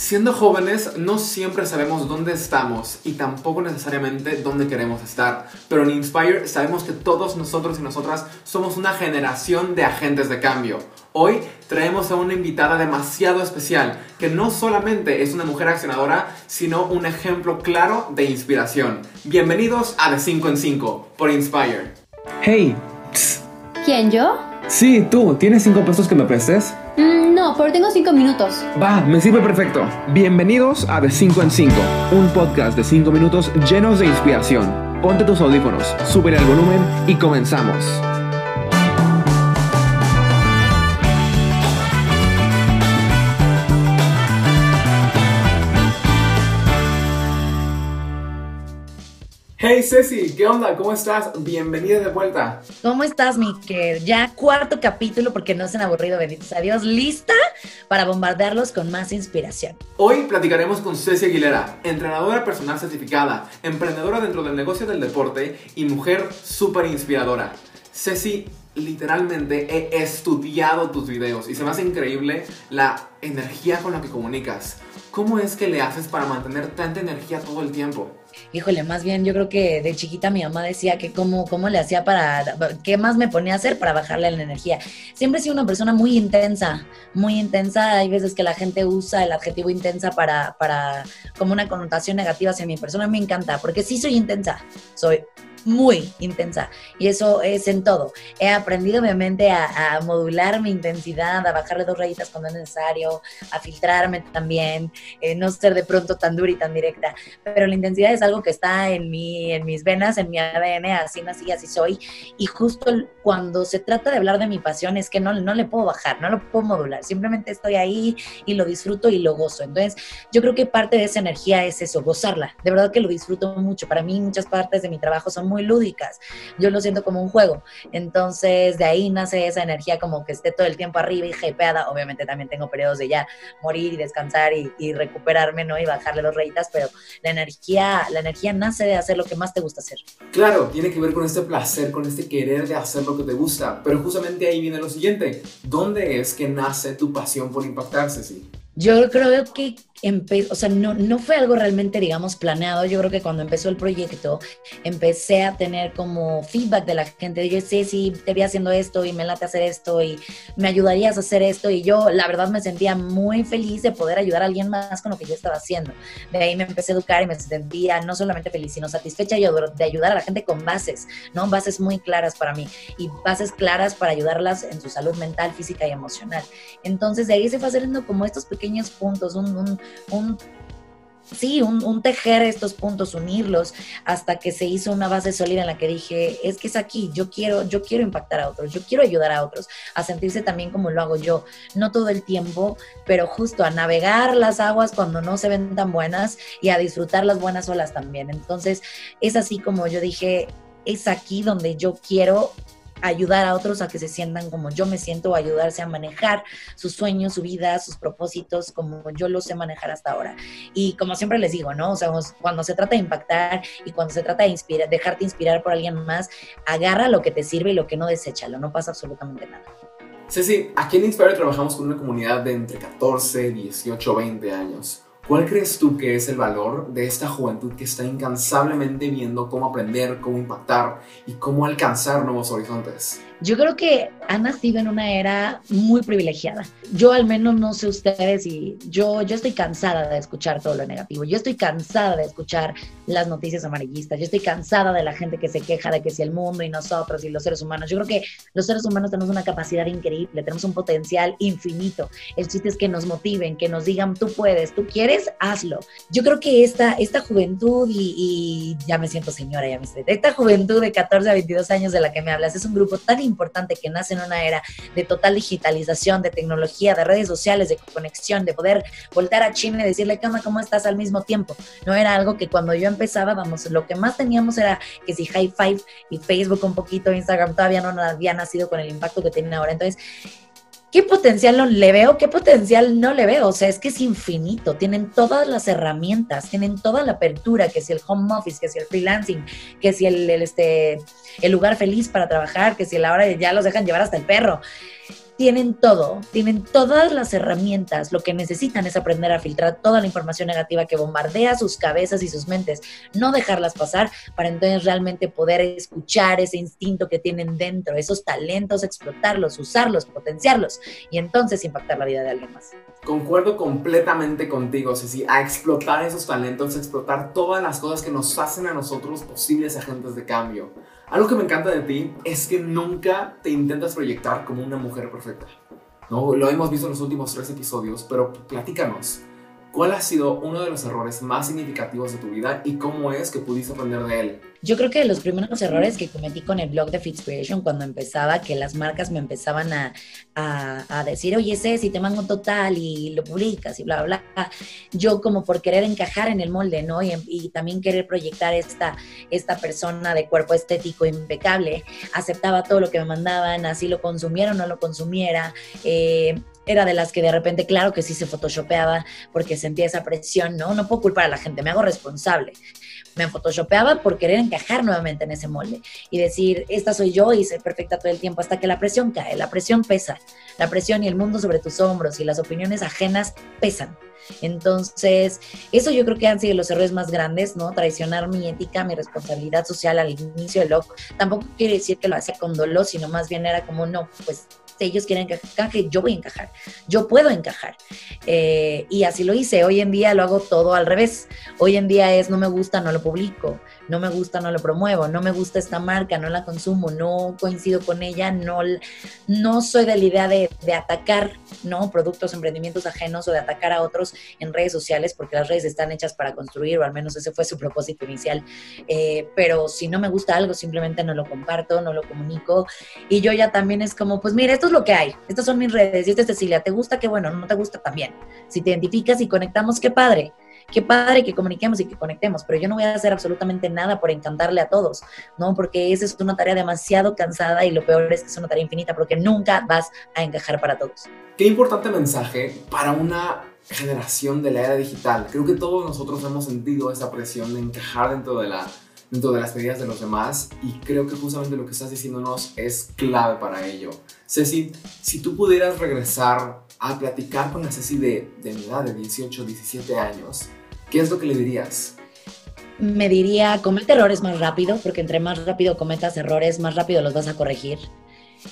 Siendo jóvenes, no siempre sabemos dónde estamos y tampoco necesariamente dónde queremos estar. Pero en Inspire sabemos que todos nosotros y nosotras somos una generación de agentes de cambio. Hoy traemos a una invitada demasiado especial, que no solamente es una mujer accionadora, sino un ejemplo claro de inspiración. Bienvenidos a De 5 en 5 por Inspire. Hey. ¿Quién, yo? Sí, tú. ¿Tienes 5 pesos que me prestes? Mm, no, pero tengo 5 minutos. Va, me sirve perfecto. Bienvenidos a De 5 en 5, un podcast de 5 minutos llenos de inspiración. Ponte tus audífonos, sube el volumen y comenzamos. Hey Ceci, ¿qué onda? ¿Cómo estás? Bienvenida de vuelta. ¿Cómo estás, Miker? Ya cuarto capítulo porque no se han aburrido, benditos a Dios. ¿Lista para bombardearlos con más inspiración? Hoy platicaremos con Ceci Aguilera, entrenadora personal certificada, emprendedora dentro del negocio del deporte y mujer súper inspiradora. Ceci, literalmente he estudiado tus videos y se me hace increíble la energía con la que comunicas. ¿Cómo es que le haces para mantener tanta energía todo el tiempo? Híjole, más bien yo creo que de chiquita mi mamá decía que cómo, cómo le hacía para, qué más me ponía a hacer para bajarle la energía. Siempre he sido una persona muy intensa, muy intensa. Hay veces que la gente usa el adjetivo intensa para, para como una connotación negativa hacia mi persona. Me encanta, porque sí soy intensa. Soy muy intensa y eso es en todo. He aprendido obviamente a, a, modular mi intensidad, a bajarle dos rayitas cuando es necesario, a filtrarme también, eh, no ser de pronto tan dura y tan directa, pero la intensidad es algo que está en mí, en mis venas, en mi ADN, así nací, así soy y justo cuando se trata de hablar de mi pasión es que no, no le puedo bajar, no lo puedo modular, simplemente estoy ahí y lo disfruto y lo gozo. Entonces yo creo que parte de esa energía es eso, gozarla, de verdad que lo disfruto mucho. Para mí muchas partes de mi trabajo son muy lúdicas. Yo lo siento como un juego. Entonces, de ahí nace esa energía como que esté todo el tiempo arriba y hypeada. Obviamente también tengo periodos de ya morir y descansar y, y recuperarme, ¿no? Y bajarle los rayitas, pero la energía, la energía nace de hacer lo que más te gusta hacer. Claro, tiene que ver con este placer, con este querer de hacer lo que te gusta. Pero justamente ahí viene lo siguiente. ¿Dónde es que nace tu pasión por impactarse, sí? Yo creo que o sea, no, no fue algo realmente, digamos, planeado. Yo creo que cuando empezó el proyecto, empecé a tener como feedback de la gente. Yo sé si te vi haciendo esto y me late hacer esto y me ayudarías a hacer esto. Y yo, la verdad, me sentía muy feliz de poder ayudar a alguien más con lo que yo estaba haciendo. De ahí me empecé a educar y me sentía no solamente feliz, sino satisfecha de ayudar a la gente con bases, ¿no? Bases muy claras para mí y bases claras para ayudarlas en su salud mental, física y emocional. Entonces, de ahí se fue haciendo como estos pequeños puntos, un, un un sí, un, tejer estos puntos, unirlos, hasta que se hizo una base sólida en la que dije, es que es aquí, yo quiero, yo quiero impactar a otros, yo quiero ayudar a otros a sentirse también como lo hago yo, no todo el tiempo, pero justo a navegar las aguas cuando no se ven tan buenas y a disfrutar las buenas olas también. Entonces, es así como yo dije, es aquí donde yo quiero ayudar a otros a que se sientan como yo me siento, ayudarse a manejar sus sueños, su vida, sus propósitos, como yo los sé manejar hasta ahora. Y como siempre les digo, ¿no? O sea, cuando se trata de impactar y cuando se trata de inspirar, dejarte inspirar por alguien más, agarra lo que te sirve y lo que no, deséchalo, no pasa absolutamente nada. Ceci, aquí en Inspire trabajamos con una comunidad de entre 14, 18, 20 años. ¿Cuál crees tú que es el valor de esta juventud que está incansablemente viendo cómo aprender, cómo impactar y cómo alcanzar nuevos horizontes? Yo creo que ha nacido en una era muy privilegiada. Yo al menos no sé ustedes y yo, yo estoy cansada de escuchar todo lo negativo. Yo estoy cansada de escuchar las noticias amarillistas. Yo estoy cansada de la gente que se queja de que si el mundo y nosotros y los seres humanos. Yo creo que los seres humanos tenemos una capacidad increíble, tenemos un potencial infinito. El chiste es que nos motiven, que nos digan, tú puedes, tú quieres, hazlo. Yo creo que esta, esta juventud y, y ya me siento señora, ya me estoy, esta juventud de 14 a 22 años de la que me hablas es un grupo tan importante que nace en una era de total digitalización, de tecnología, de redes sociales, de conexión, de poder voltar a China y decirle, ¿qué? ¿Cómo estás? al mismo tiempo. No era algo que cuando yo empezaba, vamos, lo que más teníamos era que si High Five y Facebook un poquito, Instagram todavía no había nacido con el impacto que tienen ahora. Entonces, ¿Qué potencial le veo? ¿Qué potencial no le veo? O sea, es que es infinito. Tienen todas las herramientas, tienen toda la apertura, que si el home office, que si el freelancing, que si el, este, el lugar feliz para trabajar, que si la hora ya los dejan llevar hasta el perro tienen todo, tienen todas las herramientas. Lo que necesitan es aprender a filtrar toda la información negativa que bombardea sus cabezas y sus mentes, no dejarlas pasar para entonces realmente poder escuchar ese instinto que tienen dentro, esos talentos, explotarlos, usarlos, potenciarlos y entonces impactar la vida de alguien más. Concuerdo completamente contigo, Ceci, a explotar esos talentos, a explotar todas las cosas que nos hacen a nosotros posibles agentes de cambio. Algo que me encanta de ti es que nunca te intentas proyectar como una mujer perfecta. ¿no? Lo hemos visto en los últimos tres episodios, pero platícanos. ¿Cuál ha sido uno de los errores más significativos de tu vida y cómo es que pudiste aprender de él? Yo creo que los primeros errores que cometí con el blog de Fitspiration cuando empezaba, que las marcas me empezaban a, a, decir, oye, si te mando total y lo publicas y bla, bla, bla, yo como por querer encajar en el molde, ¿no? Y, y, también querer proyectar esta, esta persona de cuerpo estético impecable, aceptaba todo lo que me mandaban, así lo consumiera o no lo consumiera. Eh, era de las que de repente, claro que sí se photoshopeaba porque sentía esa presión, ¿no? No puedo culpar a la gente, me hago responsable. Me photoshopeaba por querer encajar nuevamente en ese molde y decir, esta soy yo y ser perfecta todo el tiempo hasta que la presión cae, la presión pesa, la presión y el mundo sobre tus hombros y las opiniones ajenas pesan. Entonces, eso yo creo que han sido los errores más grandes, ¿no? Traicionar mi ética, mi responsabilidad social al inicio del blog. Tampoco quiere decir que lo hacía con dolor, sino más bien era como, no, pues ellos quieren que encaje, yo voy a encajar, yo puedo encajar. Eh, y así lo hice. Hoy en día lo hago todo al revés. Hoy en día es no me gusta, no lo publico, no me gusta, no lo promuevo, no me gusta esta marca, no la consumo, no coincido con ella, no, no soy de la idea de, de atacar ¿no? productos, emprendimientos ajenos o de atacar a otros en redes sociales, porque las redes están hechas para construir, o al menos ese fue su propósito inicial. Eh, pero si no me gusta algo, simplemente no lo comparto, no lo comunico. Y yo ya también es como, pues mira, esto es lo que hay, estas son mis redes, y esta es Cecilia, ¿te gusta? Qué bueno, no te gusta también. Si te identificas y conectamos, qué padre qué padre que comuniquemos y que conectemos, pero yo no voy a hacer absolutamente nada por encantarle a todos, ¿no? Porque esa es una tarea demasiado cansada y lo peor es que es una tarea infinita porque nunca vas a encajar para todos. Qué importante mensaje para una generación de la era digital. Creo que todos nosotros hemos sentido esa presión de encajar dentro de la dentro de las medidas de los demás y creo que justamente lo que estás diciéndonos es clave para ello. Ceci, si tú pudieras regresar a platicar con la Ceci de, de mi edad, de 18, 17 años, ¿qué es lo que le dirías? Me diría, comete errores más rápido, porque entre más rápido cometas errores, más rápido los vas a corregir.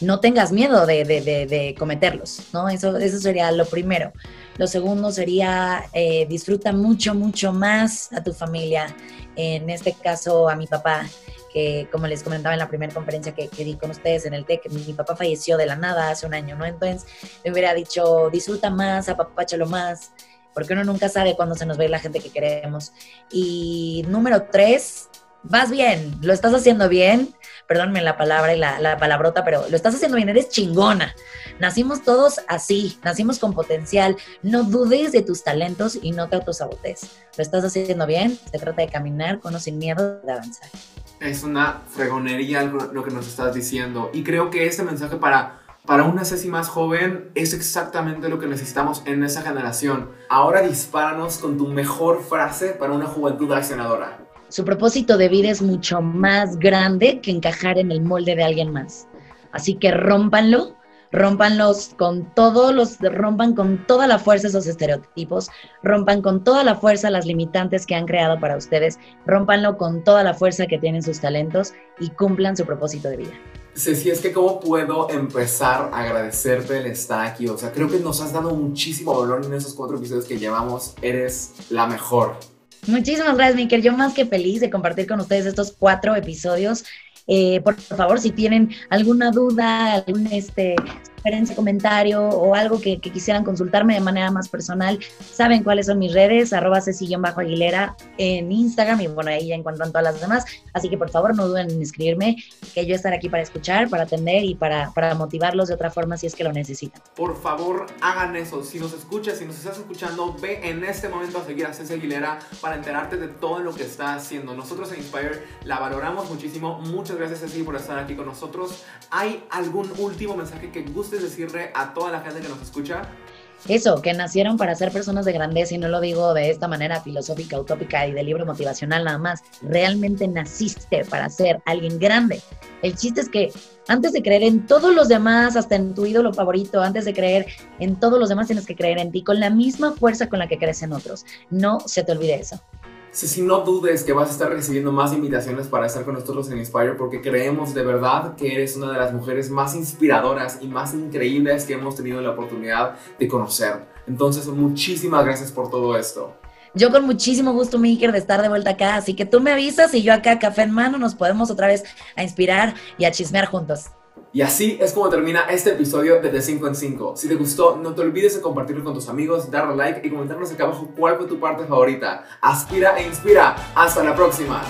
No tengas miedo de, cometerlos, ¿no? Eso, eso sería lo primero. Lo segundo sería, eh, disfruta mucho, mucho más a tu familia. En este caso, a mi papá, que como les comentaba en la primera conferencia que, que, di con ustedes en el TEC, mi papá falleció de la nada hace un año, ¿no? Entonces, me hubiera dicho, disfruta más, apapáchalo más, porque uno nunca sabe cuándo se nos ve la gente que queremos. Y número tres, vas bien, lo estás haciendo bien, perdónme la palabra y la, la, palabrota, pero lo estás haciendo bien, eres chingona. Nacimos todos así, nacimos con potencial. No dudes de tus talentos y no te autosabotes. Lo estás haciendo bien, se trata de caminar con o sin miedo de avanzar. Es una fregonería lo que nos estás diciendo y creo que este mensaje para para una Ceci más joven es exactamente lo que necesitamos en esa generación. Ahora dispáranos con tu mejor frase para una juventud accionadora. Su propósito de vida es mucho más grande que encajar en el molde de alguien más. Así que rompanlo, rompanlos con todos los, rompan con toda la fuerza esos estereotipos, rompan con toda la fuerza las limitantes que han creado para ustedes, rompanlo con toda la fuerza que tienen sus talentos y cumplan su propósito de vida. Ceci, es que cómo puedo empezar a agradecerte el estar aquí. O sea, creo que nos has dado muchísimo valor en esos cuatro episodios que llevamos. Eres la mejor. Muchísimas gracias, Miquel. Yo más que feliz de compartir con ustedes estos cuatro episodios. Eh, por favor, si tienen alguna duda, algún este, sugerencia, comentario o algo que, quisieran consultarme de manera más personal, saben cuáles son mis redes, arroba bajo Aguilera en Instagram y bueno, ahí ya encuentran todas las demás. Así que por favor no duden en escribirme, que yo estaré aquí para escuchar, para atender y para, para motivarlos de otra forma si es que lo necesitan. Por favor, hagan eso. Si nos escuchas, si nos estás escuchando, ve en este momento a seguir a Ceci Aguilera para enterarte de todo lo que está haciendo. Nosotros en Inspire la valoramos muchísimo. Muchas gracias, Ceci, por estar aquí con nosotros. ¿Hay algún último mensaje que guste decirle a toda la gente que nos escucha? eso, que nacieron para ser personas de grandeza y no lo digo de esta manera filosófica, utópica y de libro motivacional nada más. Realmente naciste para ser alguien grande. El chiste es que antes de creer en todos los demás, hasta en tu ídolo favorito, antes de creer en todos los demás, tienes que creer en ti con la misma fuerza con la que crees en otros. No se te olvide eso. Si, no dudes que vas a estar recibiendo más invitaciones para estar con nosotros en Inspire porque creemos de verdad que eres una de las mujeres más inspiradoras y más increíbles que hemos tenido la oportunidad de conocer. Entonces, muchísimas gracias por todo esto. Yo con muchísimo gusto, Miker, de estar de vuelta acá. Así que tú me avisas y yo acá, café en mano, nos podemos otra vez a inspirar y a chismear juntos. Y así es como termina este episodio de De 5 en 5. Si te gustó, no te olvides de compartirlo con tus amigos, darle like y comentarnos acá abajo cuál fue tu parte favorita. Aspira e inspira. Hasta la próxima.